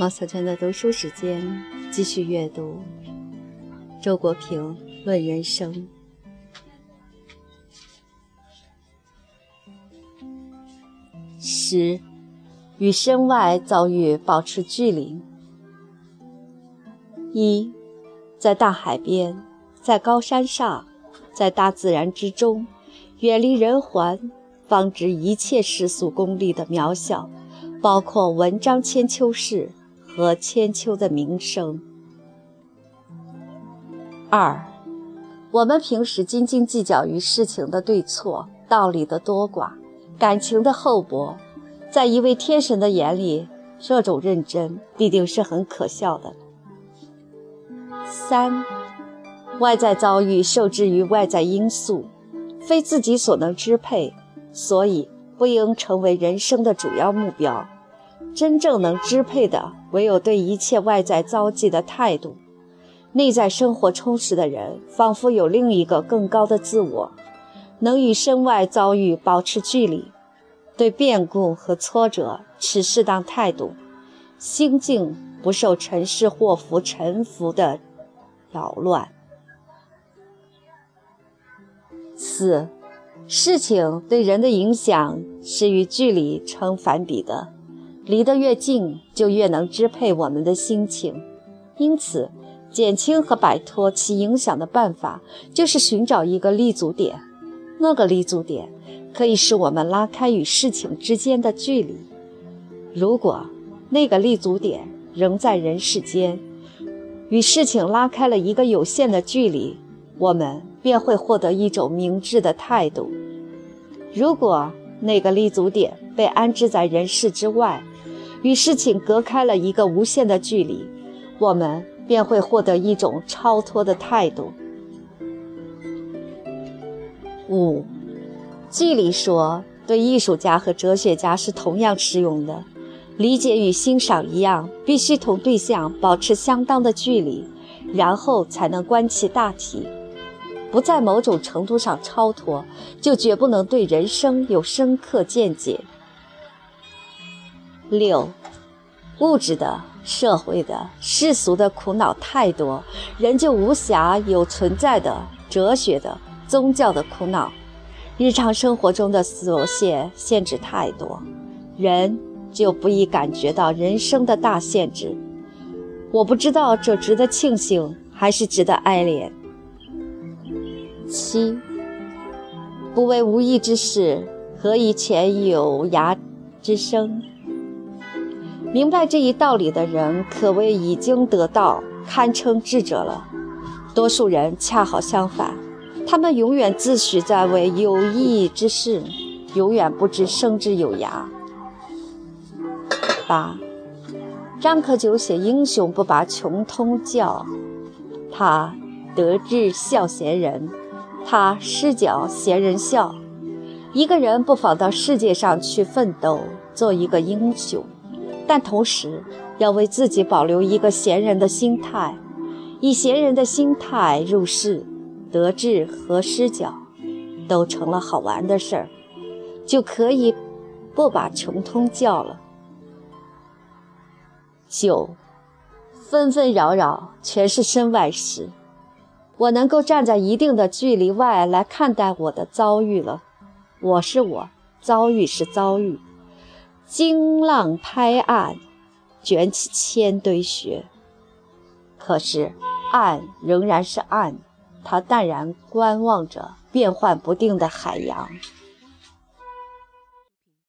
毛小娟的读书时间，继续阅读周国平《论人生》。十，与身外遭遇保持距离。一，在大海边，在高山上，在大自然之中，远离人寰，方知一切世俗功利的渺小，包括文章千秋事。和千秋的名声。二，我们平时斤斤计较于事情的对错、道理的多寡、感情的厚薄，在一位天神的眼里，这种认真必定是很可笑的。三，外在遭遇受制于外在因素，非自己所能支配，所以不应成为人生的主要目标。真正能支配的，唯有对一切外在遭际的态度。内在生活充实的人，仿佛有另一个更高的自我，能与身外遭遇保持距离，对变故和挫折持适当态度，心境不受尘世祸福沉浮的扰乱。四，事情对人的影响是与距离成反比的。离得越近，就越能支配我们的心情。因此，减轻和摆脱其影响的办法，就是寻找一个立足点。那个立足点，可以使我们拉开与事情之间的距离。如果那个立足点仍在人世间，与事情拉开了一个有限的距离，我们便会获得一种明智的态度。如果那个立足点被安置在人世之外，与事情隔开了一个无限的距离，我们便会获得一种超脱的态度。五，距离说对艺术家和哲学家是同样适用的，理解与欣赏一样，必须同对象保持相当的距离，然后才能观其大体。不在某种程度上超脱，就绝不能对人生有深刻见解。六，物质的、社会的、世俗的苦恼太多，人就无暇有存在的、哲学的、宗教的苦恼。日常生活中的琐屑限制太多，人就不易感觉到人生的大限制。我不知道这值得庆幸还是值得哀怜。七，不为无益之事，何以遣有涯之生？明白这一道理的人，可谓已经得道，堪称智者了。多数人恰好相反，他们永远自诩在为有益之事，永远不知生之有涯。八，张可久写英雄不拔穷通教，他得志笑贤人，他失脚闲人笑。一个人不妨到世界上去奋斗，做一个英雄。但同时，要为自己保留一个闲人的心态，以闲人的心态入世，得志和失脚，都成了好玩的事儿，就可以不把穷通叫了。九，纷纷扰扰全是身外事，我能够站在一定的距离外来看待我的遭遇了。我是我，遭遇是遭遇。惊浪拍岸，卷起千堆雪。可是岸仍然是岸，它淡然观望着变幻不定的海洋。